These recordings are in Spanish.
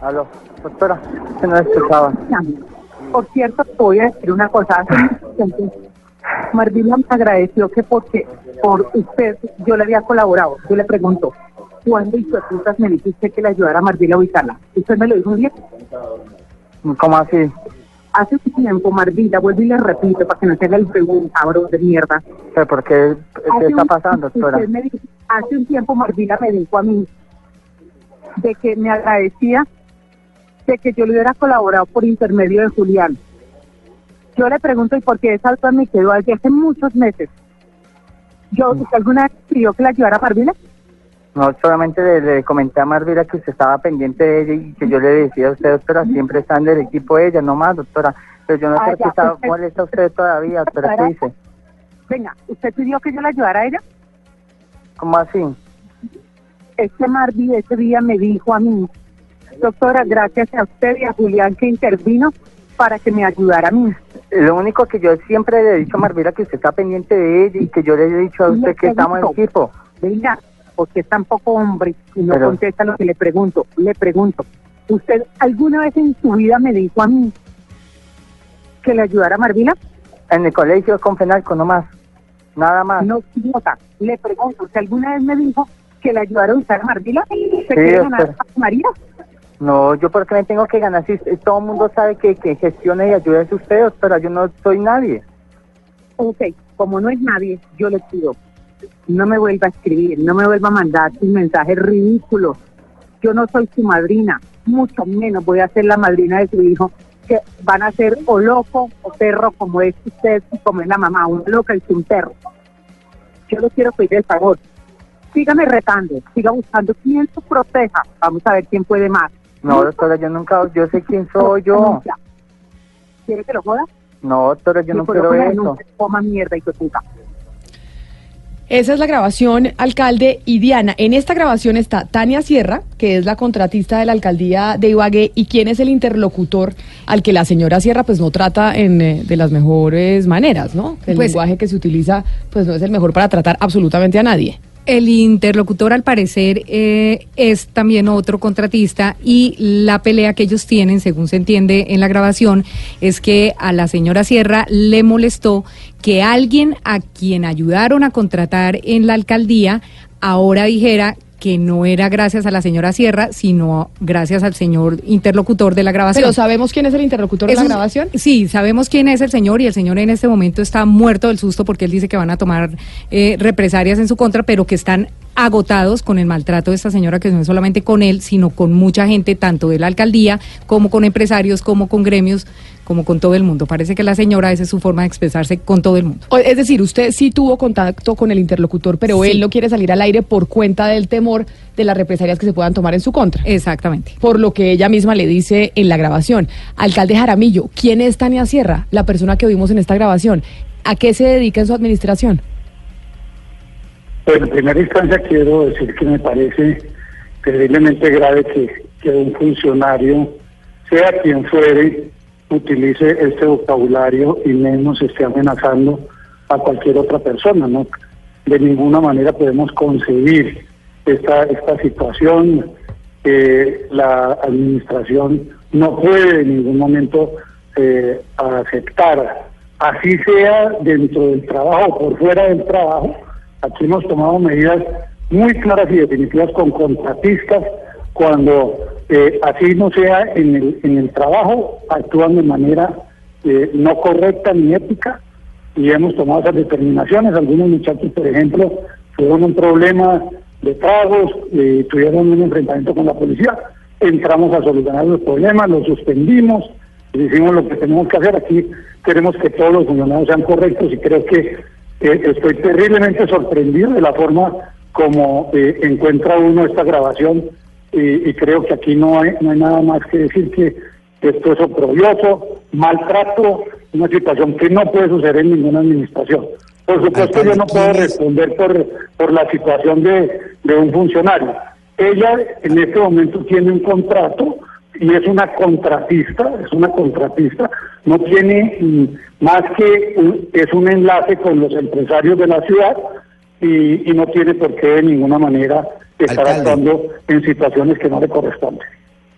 Aló, doctora, que no escuchaba. Por cierto, te voy a decir una cosa. Marvila me agradeció que porque por usted yo le había colaborado. Yo le pregunto, ¿cuándo hizo putas me dice usted que le ayudara a Marvila a ubicarla? ¿Usted me lo dijo un día? ¿Cómo así? Hace un tiempo, Marvila, vuelvo y le repito para que no se haga el pregunta, cabrón de mierda. ¿Pero ¿Por qué? ¿Qué Hace está un- pasando, doctora? me dijo- hace un tiempo Marvila me dijo a mí de que me agradecía de que yo le hubiera colaborado por intermedio de Julián. Yo le pregunto, ¿y por qué esa duda me quedó desde hace muchos meses? Yo, ¿usted alguna vez pidió que la ayudara a Marvila? No, solamente le, le comenté a Marvila que usted estaba pendiente de ella y que yo le decía a usted, doctora, siempre está en el equipo de ella, no más, doctora. Pero yo no Ah, sé qué ya, está, está usted todavía, doctora, ¿qué dice? Venga, ¿usted pidió que yo la ayudara a ella? ¿Cómo así? Este Marvila ese día me dijo a mí, doctora, gracias a usted y a Julián que intervino para que me ayudara a mí. Lo único que yo siempre le he dicho a Marvila que usted está pendiente de ella y que yo le he dicho a usted que estamos en equipo. Venga, porque es tan poco hombre y no Pero- contesta lo que le pregunto. Le pregunto, ¿usted alguna vez en su vida me dijo a mí que le ayudara a Marvila? En el colegio con Fenalco, no más. Nada más. No, idiota. Le pregunto, ¿usted alguna vez me dijo que le ayudara a usar a Marvila? ¿Se quiere ganar a María? No, yo por qué me tengo que ganar si todo el mundo sabe que, que gestione y ayude a usted, pero yo no soy nadie. Ok, como no es nadie, yo le pido, no me vuelva a escribir, no me vuelva a mandar sus mensajes ridículos. Yo no soy su madrina, mucho menos voy a ser la madrina de su hijo, que van a ser o loco o perro como es usted como es la mamá, un loca y un perro. Yo le quiero pedir el favor, sígame retando, siga buscando quien su proteja, vamos a ver quién puede más. No, doctora, yo nunca, yo sé quién soy yo. ¿Quiere que lo joda? No, doctora, yo no coloco quiero eso. Toma mierda y puta. Esa es la grabación, alcalde y Diana. En esta grabación está Tania Sierra, que es la contratista de la alcaldía de Ibagué, y quién es el interlocutor al que la señora Sierra pues no trata en, eh, de las mejores maneras, ¿no? El Pues- lenguaje que se utiliza pues no es el mejor para tratar absolutamente a nadie. El interlocutor, al parecer, eh, es también otro contratista y la pelea que ellos tienen, según se entiende en la grabación, es que a la señora Sierra le molestó que alguien a quien ayudaron a contratar en la alcaldía ahora dijera que no era gracias a la señora Sierra, sino gracias al señor interlocutor de la grabación. Pero ¿sabemos quién es el interlocutor de la grabación? Sí, sabemos quién es el señor y el señor en este momento está muerto del susto porque él dice que van a tomar eh, represalias en su contra, pero que están agotados con el maltrato de esta señora, que no es solamente con él, sino con mucha gente, tanto de la alcaldía como con empresarios, como con gremios, como con todo el mundo. Parece que la señora, esa es su forma de expresarse con todo el mundo. Es decir, usted sí tuvo contacto con el interlocutor, pero Sí. él no quiere salir al aire por cuenta del temor de las represalias que se puedan tomar en su contra. Exactamente. por lo que ella misma le dice en la grabación. Alcalde Jaramillo, ¿quién es Tania Sierra, la persona que vimos en esta grabación? ¿A qué se dedica en su administración? Pues en primera instancia quiero decir que me parece terriblemente grave que, un funcionario, sea quien fuere, utilice este vocabulario y menos esté amenazando a cualquier otra persona, ¿no? De ninguna manera podemos concebir esta, esta situación. Eh, la administración no puede en ningún momento eh, aceptar, así sea dentro del trabajo o por fuera del trabajo. Aquí hemos tomado medidas muy claras y definitivas con contratistas cuando eh, así no sea en el, en el trabajo, actúan de manera eh, no correcta ni ética y hemos tomado esas determinaciones. Algunos muchachos, por ejemplo, tuvieron un problema de tragos, eh, tuvieron un enfrentamiento con la policía, entramos a solucionar los problemas, los suspendimos, hicimos lo que tenemos que hacer. Aquí queremos que todos los funcionarios sean correctos y creo que eh, estoy terriblemente sorprendido de la forma como eh, encuentra uno esta grabación y, y creo que aquí no hay, no hay nada más que decir que esto es oprobioso, maltrato, una situación que no puede suceder en ninguna administración. Por supuesto, yo no puedo responder por, por la situación de, de un funcionario. Ella en este momento tiene un contrato y es una contratista, es una contratista, no tiene mm, más que un- es un enlace con los empresarios de la ciudad y, y no tiene por qué de ninguna manera estar Alcalde. actuando en situaciones que no le corresponden.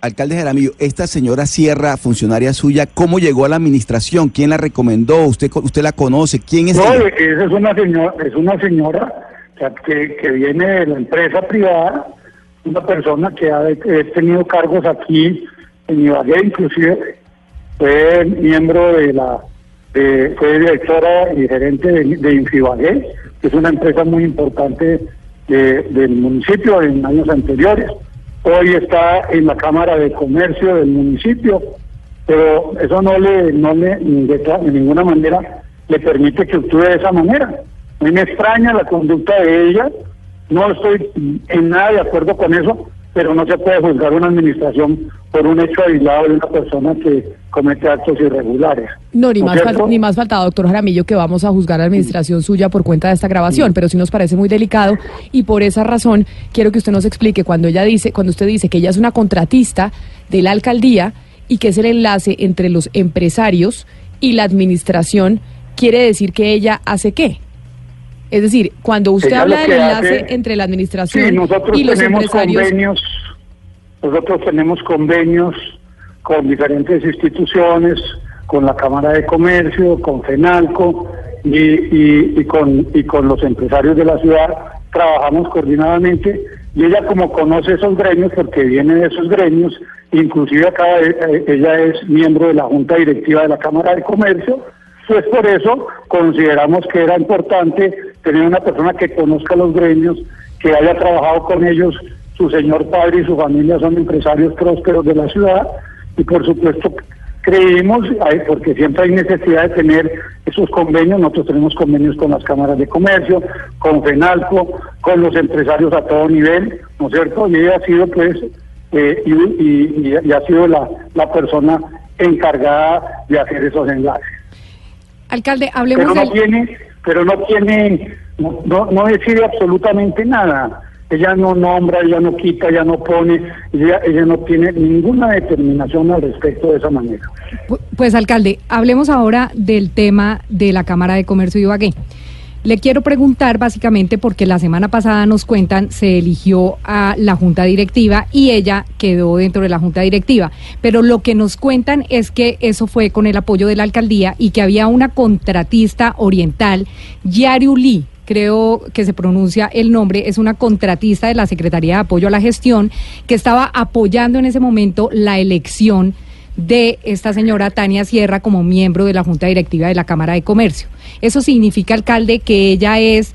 Alcalde Jaramillo, esta señora Sierra, funcionaria suya, ¿cómo llegó a la administración? ¿Quién la recomendó? ¿Usted, usted la conoce? ¿Quién es No, ella? es una señora, es una señora que, que viene de la empresa privada, una persona que ha tenido cargos aquí en Ibagué, inclusive fue miembro de la, de- fue directora y gerente de, de que es una empresa muy importante de- del municipio en años anteriores. Hoy está en la Cámara de Comercio del municipio, pero eso no le, no le de, de ninguna manera le permite que actúe de esa manera. A mí me extraña la conducta de ella, no estoy en nada de acuerdo con eso, pero no se puede juzgar una administración por un hecho aislado de una persona que comete actos irregulares. No, ni ¿No más, fal- ni más faltado, doctor Jaramillo, que vamos a juzgar a la administración suya por cuenta de esta grabación, pero sí nos parece muy delicado y por esa razón quiero que usted nos explique cuando ella dice, cuando usted dice que ella es una contratista de la alcaldía y que es el enlace entre los empresarios y la administración, quiere decir que ella hace qué? Es decir, cuando usted Ella habla del enlace hace- entre la administración Sí, nosotros y los tenemos empresarios, convenios, nosotros tenemos convenios con diferentes instituciones, con la Cámara de Comercio, con FENALCO y, y, y con, y con los empresarios de la ciudad, trabajamos coordinadamente y ella como conoce esos gremios, porque viene de esos gremios, inclusive acá eh, ella es miembro de la Junta Directiva de la Cámara de Comercio, pues por eso consideramos que era importante tener una persona que conozca los gremios, que haya trabajado con ellos, su señor padre y su familia son empresarios prósperos de la ciudad y por supuesto creímos, ay, porque siempre hay necesidad de tener esos convenios, nosotros tenemos convenios con las cámaras de comercio, con FENALCO, con los empresarios a todo nivel, ¿no es cierto? Y ella ha sido pues, eh, y, y- y- y ha sido la, la persona encargada de hacer esos enlaces Alcalde, hablemos pero no del... tiene, pero no tiene, no, no, decide absolutamente nada. Ella no nombra, ella no quita, ella no pone, ella, ella no tiene ninguna determinación al respecto de esa manera. Pu- Pues alcalde, hablemos ahora del tema de la Cámara de Comercio de Ibagué. Le quiero preguntar básicamente porque la semana pasada nos cuentan se eligió a la junta directiva y ella quedó dentro de la junta directiva, pero lo que nos cuentan es que eso fue con el apoyo de la alcaldía y que había una contratista oriental, Yariuli, creo que se pronuncia el nombre, es una contratista de la Secretaría de Apoyo a la Gestión que estaba apoyando en ese momento la elección de esta señora Tania Sierra como miembro de la Junta Directiva de la Cámara de Comercio. Eso significa, alcalde, que ella es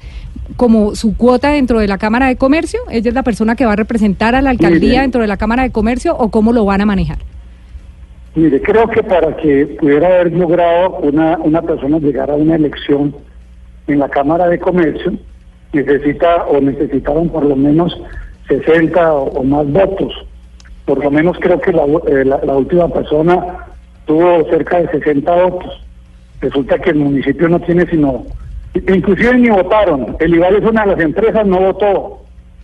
como su cuota dentro de la Cámara de Comercio, ella es la persona que va a representar a la alcaldía Mire. dentro de la Cámara de Comercio o cómo lo van a manejar. Mire, creo que para que pudiera haber logrado una, una persona llegar a una elección en la Cámara de Comercio, necesita o necesitaron por lo menos 60 o, o más votos. Por lo menos creo que la, eh, la- la última persona tuvo cerca de 60 votos. Resulta que el municipio no tiene sino, inclusive ni votaron. El IVAL es una de las empresas, no votó,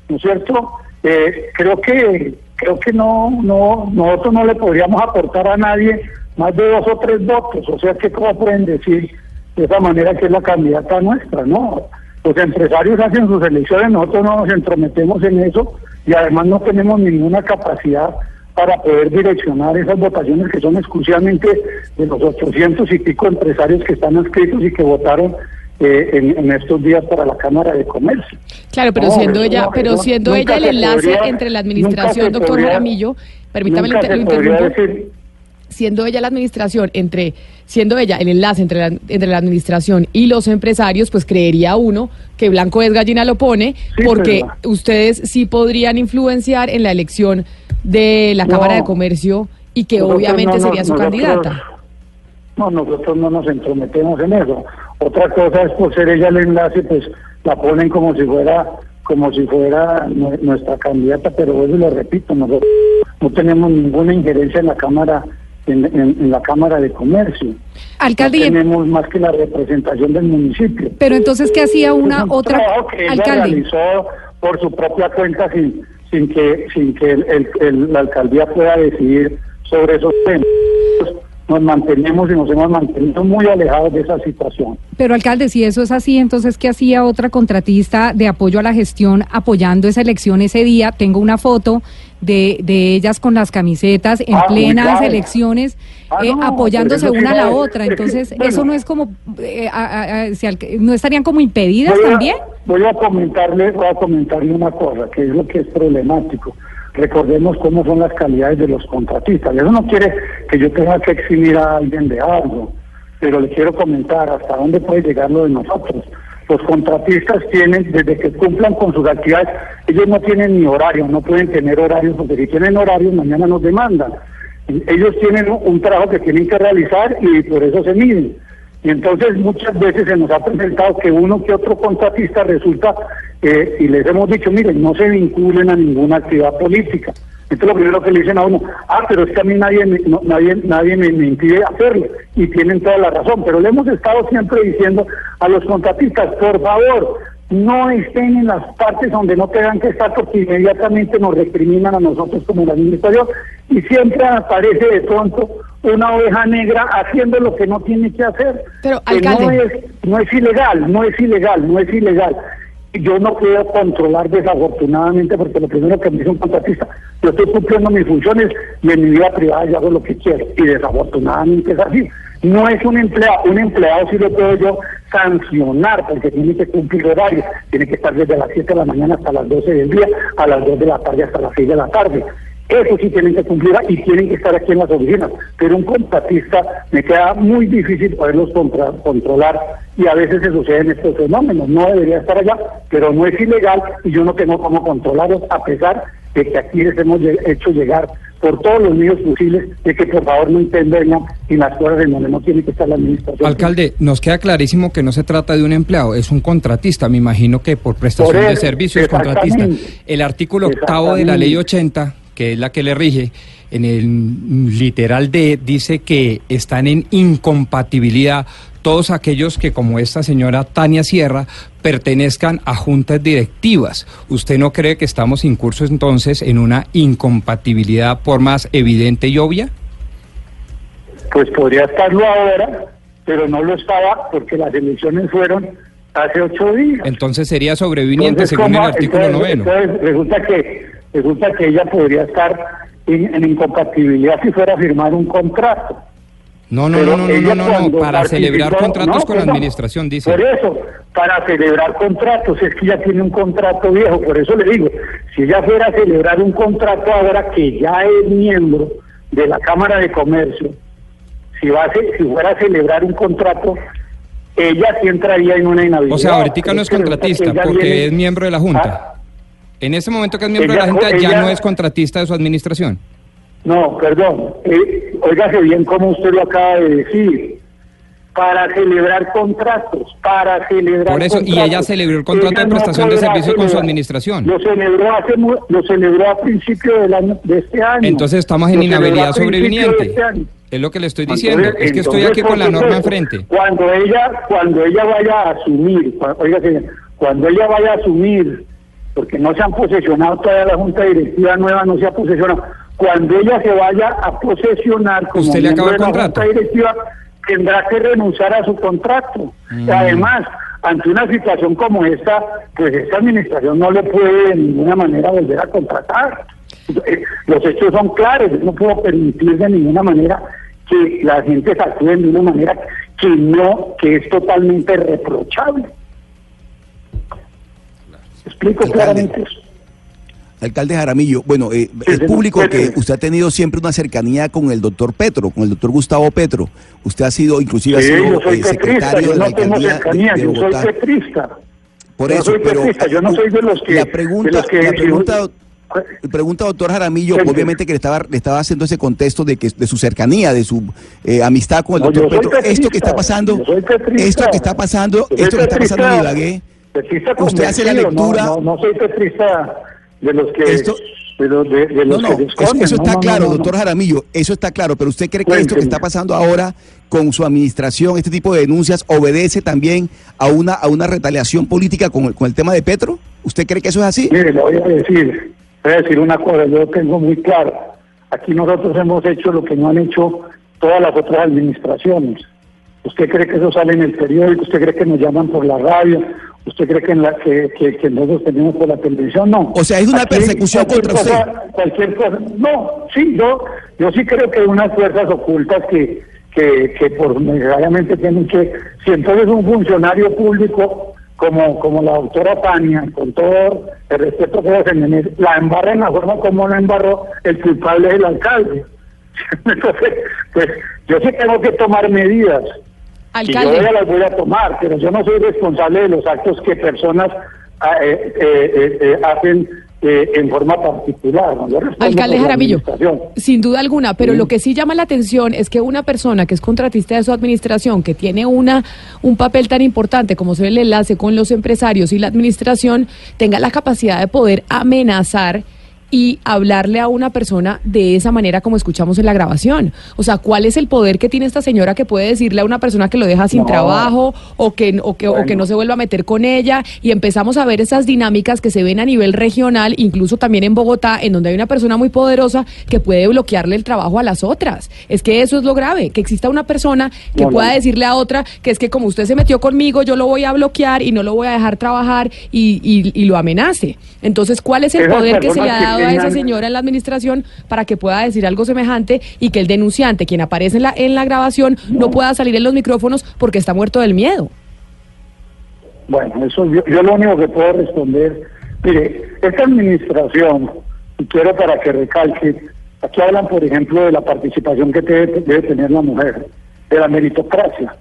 ¿no es cierto? Eh, creo que creo que no, no, nosotros no le podríamos aportar a nadie más de dos o tres votos. O sea que cómo pueden decir de esa manera que es la candidata nuestra, ¿no? Los empresarios hacen sus elecciones, nosotros no nos entrometemos en eso y además no tenemos ninguna capacidad para poder direccionar esas votaciones que son exclusivamente de los 800 y pico empresarios que están inscritos y que votaron eh, en, en estos días para la Cámara de Comercio. Claro, pero No, siendo ella, no, pero siendo ella el enlace podría- entre la administración, doctor podría- Jaramillo, permítame lo, decir- siendo ella la administración entre siendo ella el enlace entre la, entre la administración y los empresarios, pues creería uno que blanco es gallina lo pone, Sí, porque pero- ustedes sí podrían influenciar en la elección de la No. Cámara de Comercio y que obviamente no sería su nosotros- candidata. No, nosotros no nos entrometemos en eso. Otra cosa es por ser ella el enlace, pues la ponen como si fuera como si fuera nue- nuestra candidata, pero eso lo repito, nosotros no tenemos ninguna injerencia en la Cámara en, en- en la Cámara de Comercio. Alcalde, no tenemos más que la representación del municipio. pero entonces, ¿qué hacía una un otra que alcalde? realizó por su propia cuenta sin sin que sin que el- el- el- la alcaldía pueda decidir sobre esos temas. Nos mantenemos y nos hemos mantenido muy alejados de esa situación. Pero alcalde, si eso es así, entonces ¿qué hacía otra contratista de apoyo a la gestión apoyando esa elección ese día? Tengo una foto de, de ellas con las camisetas en Ah, plenas elecciones, Ah, eh, no, apoyándose una a la otra. Entonces, bueno. eso no es como, eh, a- a- a- si ¿no estarían como impedidas Voy a- también? Voy a comentarle, voy a comentarle una cosa, que es lo que es problemático. Recordemos cómo son las calidades de los contratistas. Eso no quiere que yo tenga que eximir a alguien de algo, pero le quiero comentar hasta dónde puede llegar lo de nosotros. Los contratistas tienen, desde que cumplan con sus actividades, ellos no tienen ni horario, no pueden tener horarios, porque si tienen horarios, mañana nos demandan. Ellos tienen un- trabajo que tienen que realizar y por eso se miden. Y entonces muchas veces se nos ha presentado que uno que otro contratista resulta, eh, y les hemos dicho, miren, no se vinculen a ninguna actividad política. Esto es lo primero que le dicen a uno, ah, pero es que a mí nadie, me- no- nadie, nadie me, me impide hacerlo. Y tienen toda la razón, pero le hemos estado siempre diciendo a los contratistas, por favor, no estén en las partes donde no tengan que estar porque inmediatamente nos recriminan a nosotros como la administración y siempre aparece de pronto una oveja negra haciendo lo que no tiene que hacer. Pero, Que no es, no es ilegal, no es ilegal, no es ilegal. Yo no puedo controlar desafortunadamente porque lo primero que me dice un contratista, yo estoy cumpliendo mis funciones y en mi vida privada yo hago lo que quiero y desafortunadamente es así. No es un empleado, un empleado sí lo puedo yo sancionar porque tiene que cumplir horarios, tiene que estar desde las 7 de la mañana hasta las 12 del día, a las 2 de la tarde hasta las 6 de la tarde. Eso sí tienen que cumplir y tienen que estar aquí en las oficinas. Pero un contratista me queda muy difícil poderlos contra- controlar y a veces se suceden estos fenómenos. No debería estar allá, pero no es ilegal y yo no tengo cómo controlarlos a pesar de que aquí les hemos hecho llegar por todos los medios posibles de que por favor no intervengan en las cosas en donde no tiene que estar la administración. Alcalde, nos queda clarísimo que no se trata de un empleado, es un contratista. Me imagino que por prestación Por de servicios contratista. El artículo octavo de la ley 80, que es la que le rige, en el literal D dice que están en incompatibilidad todos aquellos que, como esta señora Tania Sierra, pertenezcan a juntas directivas. ¿Usted no cree que estamos incursos entonces en una incompatibilidad por más evidente y obvia? Pues podría estarlo ahora, pero no lo estaba porque las elecciones fueron hace ocho días. Entonces sería sobreviviente Entonces, según el artículo Entonces- noveno. entonces resulta que resulta que ella podría estar en, en incompatibilidad si fuera a firmar un contrato. No, no, Pero no, no, no, no, no, para celebrar contratos no, con la administración, dice. Por eso, para celebrar contratos, es que ya tiene un contrato viejo, por eso le digo, si ella fuera a celebrar un contrato ahora que ya es miembro de la Cámara de Comercio, si, va a ce- si fuera a celebrar un contrato, ella sí entraría en una inhabilidad. O sea, ahorita no es contratista porque viene- es miembro de la Junta. Ah, En ese momento que es miembro de la Ella- Junta ya no es contratista de su administración. No, perdón. Eh, óigase bien como usted lo acaba de decir. Para celebrar contratos, para celebrar Por eso, y ella celebró el contrato Ella de prestación de servicios con su administración. Lo celebró hace lo celebró a principio del año de este año. Entonces estamos en Lo inhabilidad sobreviniente. este. Es lo que le estoy diciendo. Entonces- es que estoy aquí con la norma enfrente. Cuando ella, cuando ella vaya a asumir, óigase, cuando ella vaya a asumir, porque no se han posesionado todavía la Junta Directiva nueva, no se ha posesionado. Cuando ella se vaya a posesionar como ¿Usted le acaba de la contrato? Junta Directiva, tendrá que renunciar a su contrato. Mm. Y además, ante una situación como esta, pues esta administración no le puede de ninguna manera volver a contratar. Eh, Los hechos son claros, yo no puedo permitir de ninguna manera que la gente se actúe de una manera que no, que es totalmente reprochable. Explico Alcalde. claramente eso. Alcalde Jaramillo, bueno, eh, es público que usted ha tenido siempre una cercanía con el doctor Petro, con el doctor Gustavo Petro. Usted ha sido, inclusive, Sí, ha sido yo soy eh, secretario yo de la no alcaldía cercanía, de, de yo soy Bogotá. petrista. Por yo eso, soy pero petrista, yo no soy de los que... la de pregunta, los que- la pregunta, doctor Jaramillo, Sí, obviamente que le estaba, le estaba haciendo ese contexto de que de su cercanía, de su eh, amistad con el No, doctor Petro. Esto que está pasando, esto que está pasando, esto que está pasando en. Ibagué, Petrista Usted hace la convencido, no- lectura- No, no, soy petrista de los que... Esto- de los, de, de No, los no, que eso, no, está no, claro, no, no, doctor no. Jaramillo, eso está claro, pero usted cree que esto que está pasando ahora con su administración, este tipo de denuncias, obedece también a una, a una retaliación política con el, con el tema de Petro? ¿Usted cree que eso es así? Mire, le voy a decir, voy a decir una cosa, yo lo tengo muy claro. Aquí nosotros hemos hecho lo que no han hecho todas las otras administraciones. ¿Usted cree que eso sale en el periódico? ¿Usted cree que nos llaman por la radio? ¿Usted cree que, en la, que, que, que nosotros tenemos por la televisión? No. O sea, es una persecución contra cosa- Cualquier cosa. No, sí, yo, yo sí creo que hay unas fuerzas ocultas que, que, que por necesariamente tienen que... Si entonces un funcionario público como, como la doctora Tania, con todo el respeto que debe tener, la embarra en la forma como la embarró, el culpable es el alcalde. Entonces, pues yo sí tengo que tomar medidas. Yo Alcalde. ya las voy a tomar, pero yo no soy responsable de los actos que personas ah, eh, eh, eh, hacen eh, en forma particular. Yo Alcalde Jaramillo, sin duda alguna, pero Sí. lo que sí llama la atención es que una persona que es contratista de su administración, que tiene una un papel tan importante como ser el enlace con los empresarios y la administración, tenga la capacidad de poder amenazar y hablarle a una persona de esa manera como escuchamos en la grabación. O sea, ¿cuál es el poder que tiene esta señora que puede decirle a una persona que lo deja sin No. trabajo o que, o, que, o que no se vuelva a meter con ella? Y empezamos a ver esas dinámicas que se ven a nivel regional, incluso también en Bogotá, en donde hay una persona muy poderosa que puede bloquearle el trabajo a las otras. Es que eso es lo grave, que exista una persona que No, no. pueda decirle a otra que es que como usted se metió conmigo, yo lo voy a bloquear y no lo voy a dejar trabajar y, y- y lo amenace. Entonces, ¿cuál es el Esas poder que se le ha personas a esa señora en la administración para que pueda decir algo semejante y que el denunciante, quien aparece en la, en la grabación, no pueda salir en los micrófonos porque está muerto del miedo? Bueno, eso yo, yo lo único que puedo responder, mire, esta administración, y quiero para que recalque, aquí hablan, por ejemplo, de la participación que debe, debe tener la mujer, de la meritocracia.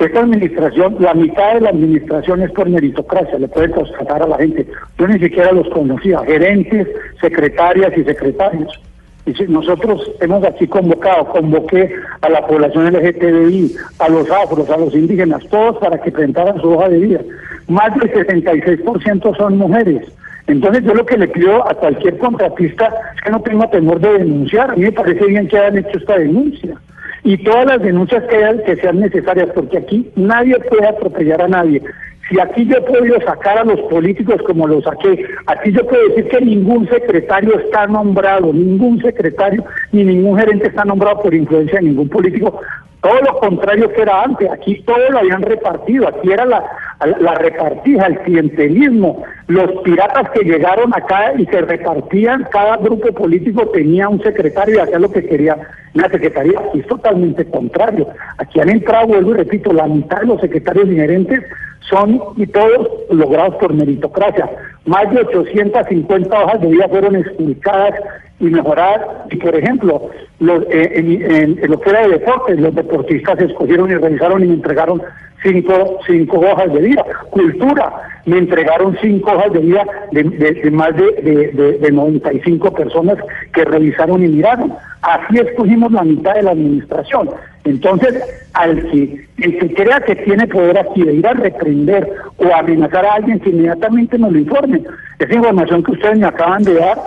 Esta administración, la mitad de la administración es por meritocracia, le puede constatar a la gente. Yo ni siquiera los conocía, gerentes, secretarias y secretarios. Y si nosotros hemos aquí convocado, convoqué a la población LGTBI, a los afros, a los indígenas, todos para que presentaran su hoja de vida. Más del 66% son mujeres. Entonces yo lo que le pido a cualquier contratista es que no tenga temor de denunciar. A mí me parece bien que hayan hecho esta denuncia. Y todas las denuncias que, hayan- que sean necesarias, porque aquí nadie puede atropellar a nadie. Si aquí yo podido sacar a los políticos como los saqué, aquí yo puedo decir que ningún secretario está nombrado, ningún secretario ni ningún gerente está nombrado por influencia de ningún político. Todo lo contrario que era antes, aquí todo lo habían repartido, aquí era la, la repartija, el clientelismo, los piratas que llegaron acá y se repartían, cada grupo político tenía un secretario y hacía lo que quería la secretaría, aquí es totalmente contrario. Aquí han entrado, vuelvo y repito, la mitad de los secretarios inherentes son y todos logrados por meritocracia. Más de 850 hojas de vida fueron explicadas y mejoradas. Y por ejemplo, los, eh, en, en- en lo que era de deportes, los deportistas escogieron y revisaron y entregaron cinco, cinco hojas de vida. Cultura, me entregaron cinco hojas de vida de, de- de más de, de, de- de 95 personas que revisaron y miraron. Así escogimos la mitad de la administración. Entonces, al que, el que crea que tiene poder aquí de ir a reprender o amenazar a alguien, que inmediatamente nos lo informe. Esa información que ustedes me acaban de dar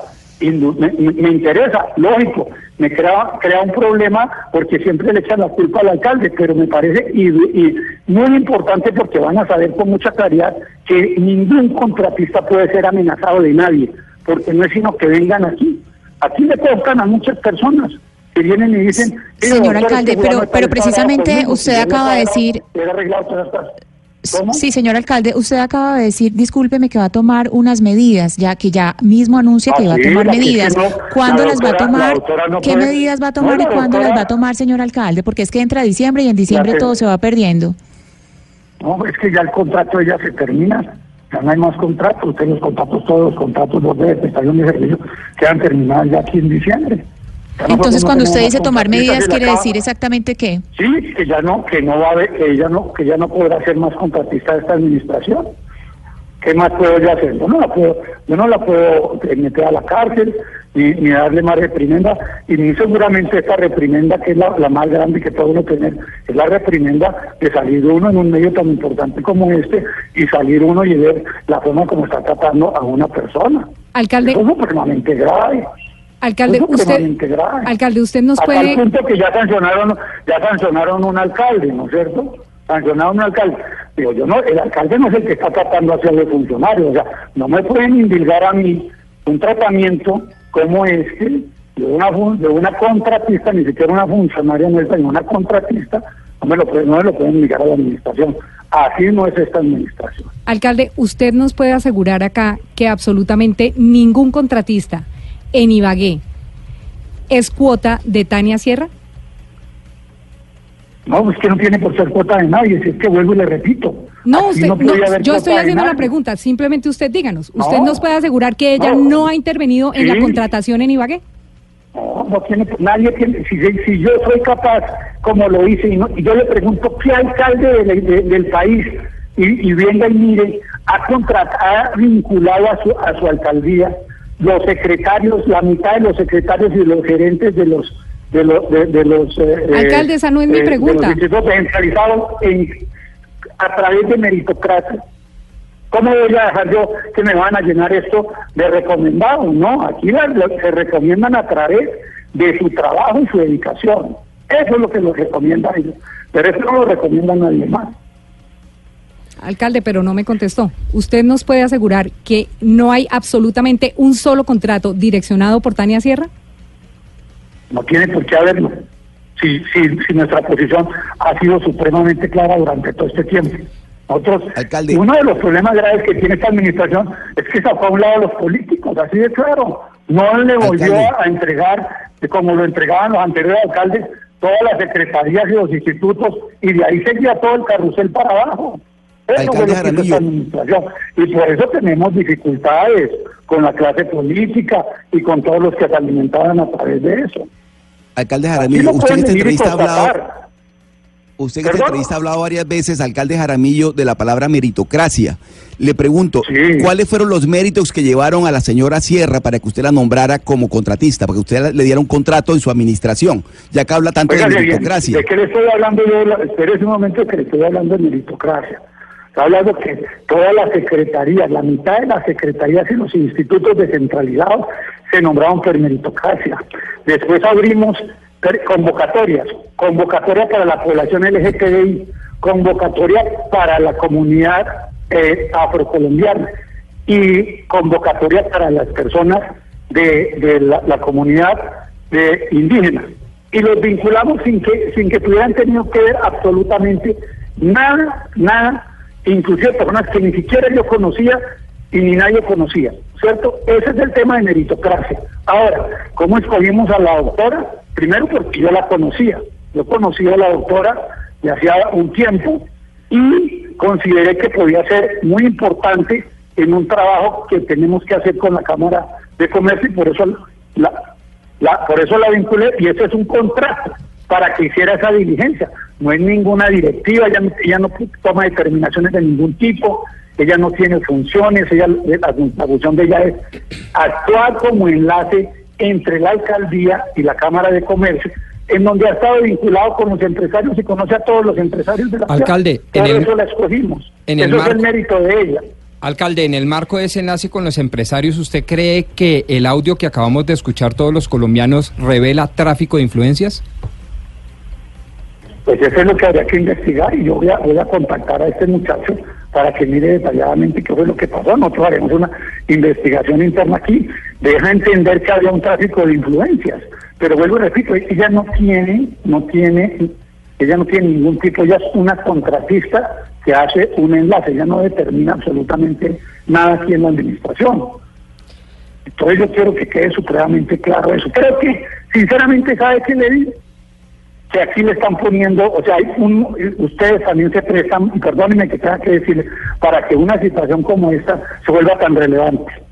me, me- interesa, lógico, me crea, crea un problema porque siempre le echan la culpa al alcalde, pero me parece y, y muy importante porque van a saber con mucha claridad que ningún contratista puede ser amenazado de nadie, porque no es sino que vengan aquí. Aquí le costan a muchas personas que vienen y dicen... "Mire, Señor doctor, alcalde, este pero- pero precisamente usted acaba de decir- Sí, señor alcalde, usted acaba de decir, discúlpeme, que va a tomar unas medidas, ya que ya mismo anuncia que Ah, va a tomar medidas. no, ¿Cuándo la las va a tomar? no ¿Qué puede- medidas va a No, tomar y cuándo las va a tomar, señor alcalde? Porque es que entra diciembre y en diciembre todo se va perdiendo. No, es que ya el contrato ya se termina. Ya no hay más contratos. Ustedes los contratos, todos los contratos los de prestación de servicio quedan terminados ya aquí en diciembre. Ya Entonces, cuando usted dice tomar medidas, ¿quiere acaba- decir exactamente qué? Sí, que ya no, que no va a haber, que ella no, que ya no podrá ser más contratista de esta administración. ¿Qué más puedo yo hacer? Yo no la puedo, yo no la puedo meter a la cárcel ni, ni darle más reprimenda y ni seguramente esta reprimenda que es la, la más grande que puede uno tener es la reprimenda de salir uno en un medio tan importante como este y salir uno y ver la forma como está tratando a una persona. Alcalde. Eso es supremamente grave. Alcalde, Eso usted, alcalde, usted nos Hasta puede el punto que ya sancionaron, ya sancionaron un alcalde, ¿no es cierto? Sancionaron un alcalde. Digo, yo no, el alcalde no es el que está tratando hacia los funcionarios, o sea, no me pueden indilgar a mí un tratamiento como este de una de una contratista, ni siquiera una funcionaria nuestra, ni una contratista, no me lo pueden, no me lo pueden indicar a la administración. Así no es esta administración. Alcalde, ¿usted nos puede asegurar acá que absolutamente ningún contratista en Ibagué es cuota de Tania Sierra? No, es que no tiene por ser cuota de nadie, si es que vuelvo y le repito. No, usted, no yo estoy haciendo la pregunta, simplemente usted díganos. No, ¿Usted nos puede asegurar que ella no. ha intervenido en la contratación en Ibagué? No, no tiene, nadie tiene, si, si yo soy capaz, como lo hice, y, no- y yo le pregunto qué alcalde de- de- del país, y, y venga y mire, ha contratado, ha vinculado a su, a su alcaldía los secretarios, la mitad de los secretarios y los gerentes de los de los de, de los eh, Alcalde, esa no es mi de- de pregunta. los institutos descentralizados en, a través de meritocracia. ¿Cómo voy a dejar yo que me van a llenar esto de recomendados? No, aquí la- se recomiendan a través de su trabajo y su dedicación. Eso es lo que los recomiendan ellos. Pero eso no lo recomienda nadie más. Alcalde, pero no me contestó. ¿Usted nos puede asegurar que no hay absolutamente un solo contrato direccionado por Tania Sierra? No tiene por qué haberlo. Si, si, si nuestra posición ha sido supremamente clara durante todo este tiempo. Nosotros, uno de los problemas graves que tiene esta administración es que sacó a un lado a los políticos, así de claro. No le volvió Alcalde. a entregar, como lo entregaban los anteriores alcaldes, todas las secretarías y los institutos, y de ahí seguía todo el carrusel para abajo. Eso fue lo que hizo Jaramillo. esta administración. Y por eso tenemos dificultades con la clase política y con todos los que se alimentaban a través de eso. Alcalde Jaramillo, no usted en esta entrevista ha hablado, usted en esta ¿Perdón? entrevista ha hablado varias veces, alcalde Jaramillo, de la palabra meritocracia. Le pregunto, ¿cuáles fueron los méritos que llevaron a la señora Sierra para que usted la nombrara como contratista, para que usted le diera un contrato en su administración? Ya que habla tanto de bien, meritocracia. ¿De qué le estoy hablando yo? Espérese un momento que le estoy hablando de meritocracia. Está hablando que todas las secretarías, la mitad de las secretarías y los institutos descentralizados se nombraron por meritocracia. Después abrimos convocatorias, convocatoria para la población LGTBI, convocatoria para la comunidad eh, afrocolombiana y convocatoria para las personas de, la, comunidad de indígena y los vinculamos sin que sin que tuvieran tenido que ver absolutamente nada nada inclusive personas que ni siquiera yo conocía y ni nadie conocía cierto ese es el tema de meritocracia. Ahora cómo escogimos a la doctora primero porque yo la conocía. Yo conocía a la doctora de hacía un tiempo y consideré que podía ser muy importante en un trabajo que tenemos que hacer con la Cámara de Comercio y por eso la, la- por eso la vinculé y ese es un contrato para que hiciera esa diligencia. No es ninguna directiva, ella, no- ella no toma determinaciones de ningún tipo, ella no tiene funciones, ella la, la función de ella es actuar como enlace entre la alcaldía y la Cámara de Comercio, en donde ha estado vinculado con los empresarios y conoce a todos los empresarios de la ciudad. Alcalde, en el- eso la escogimos. en el es mérito de ella. Alcalde, en el marco de ese enlace con los empresarios, ¿usted cree que el audio que acabamos de escuchar todos los colombianos revela tráfico de influencias? Pues eso es lo que habría que investigar y yo voy a, voy a contactar a este muchacho para que mire detalladamente qué fue lo que pasó. Nosotros haremos una investigación interna aquí. Deja entender que había un tráfico de influencias. Pero vuelvo y repito, ella no tiene, no tiene, ella no tiene ningún tipo, ella es una contratista que hace un enlace, ella no determina absolutamente nada aquí en la administración. Entonces yo quiero que quede supremamente claro eso. Creo que, sinceramente, ¿sabe qué le digo? Que aquí le están poniendo, o sea, un, ustedes también se prestan, perdónenme que tenga que decirle, para que una situación como esta se vuelva tan relevante.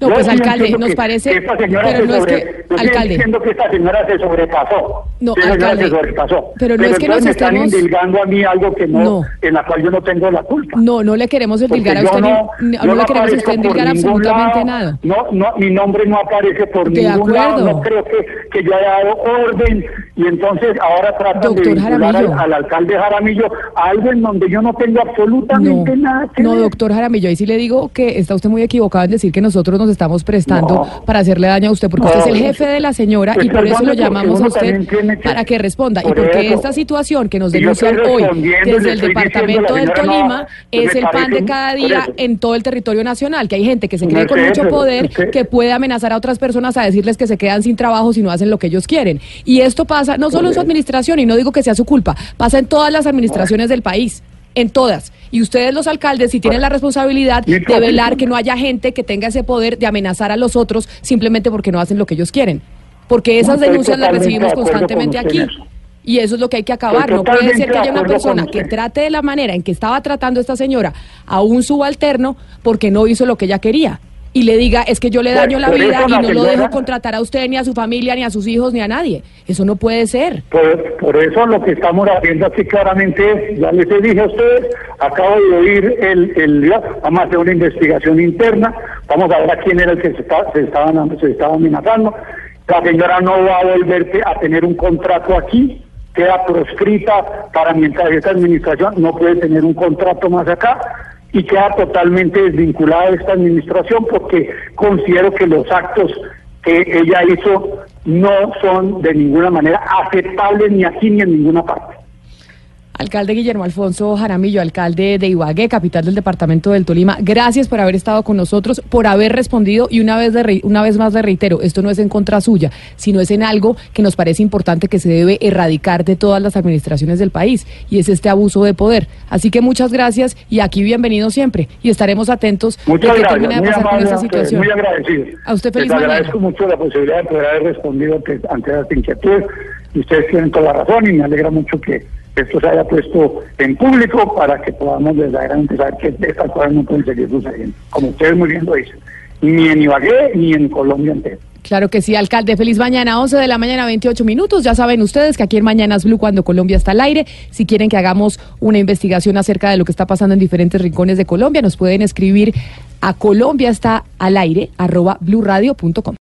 No, pues alcalde, nos parece, pero no es que, estoy alcalde, diciendo que esta señora se sobrepasó. No, Esta señora alcalde, se sobrepasó. pero no es que nos estemos- indilgando a mí algo que no, No. en la cual yo no tengo la culpa. no, no le queremos endilgar a usted, no, no, yo le queremos usted endilgar absolutamente lado. nada. No, no, mi nombre no aparece por De ningún lado. acuerdo. No creo que, que yo haya dado orden y entonces ahora tratan Doctor de vincular al, al alcalde Jaramillo a algo en donde yo no tengo absolutamente nada que No, ver. doctor Jaramillo, ahí sí le digo que está usted muy equivocado en decir que nosotros nos estamos prestando No. para hacerle daño a usted, porque No. usted es el jefe de la señora y por eso lo llamamos a usted para que responda. Y por porque eso. esta situación que nos denuncian hoy desde el departamento del Tolima no, pues es el pan de cada día en todo el territorio nacional, que hay gente que se cree con mucho poder, que puede amenazar a otras personas a decirles que se quedan sin trabajo si no hacen lo que ellos quieren. Y esto pasa no solo en su administración, y no digo que sea su culpa, pasa en todas las administraciones del país. En todas. Y ustedes los alcaldes sí tienen la responsabilidad de velar que no haya gente que tenga ese poder de amenazar a los otros simplemente porque no hacen lo que ellos quieren. Porque esas denuncias las recibimos constantemente aquí. Y eso es lo que hay que acabar. No puede ser que haya una persona que trate de la manera en que estaba tratando esta señora a un subalterno porque no hizo lo que ella quería. Y le diga, es que yo le Pues, daño la vida y no lo dejo contratar a usted, ni a su familia, ni a sus hijos, ni a nadie. Eso no puede ser. Por, por eso lo que estamos haciendo aquí claramente es, ya les dije a ustedes, acabo de oír el, el vamos a hacer una investigación interna, vamos a ver a quién era el que se, está- se, estaban, se estaba amenazando. La señora no va a volver a tener un contrato aquí, queda proscrita para mientras esta administración no puede tener un contrato más acá y queda totalmente desvinculada de esta administración porque considero que los actos que ella hizo no son de ninguna manera aceptables ni aquí ni en ninguna parte. Alcalde Guillermo Alfonso Jaramillo, alcalde de Ibagué, capital del departamento del Tolima, gracias por haber estado con nosotros, por haber respondido y una vez, de una vez más le reitero, esto no es en contra suya, sino es en algo que nos parece importante que se debe erradicar de todas las administraciones del país y es este abuso de poder. Así que muchas gracias y aquí bienvenido siempre y estaremos atentos Muchas de termina de pasar con esta situación. muy agradecido. A usted feliz Les mañana. agradezco mucho la posibilidad de poder haber respondido ante, ante las inquietudes. Ustedes tienen toda la razón y me alegra mucho que esto se haya puesto en público para que podamos verdaderamente saber que estas cosas no pueden seguir sucediendo. Como ustedes muy bien lo dicen, ni en Ibagué ni en Colombia entera. Claro que sí, alcalde. Feliz mañana, 11 de la mañana, 28 minutos. Ya saben ustedes que aquí en Mañanas Blue, cuando Colombia está al aire, si quieren que hagamos una investigación acerca de lo que está pasando en diferentes rincones de Colombia, nos pueden escribir a Colombia está al aire, arroba.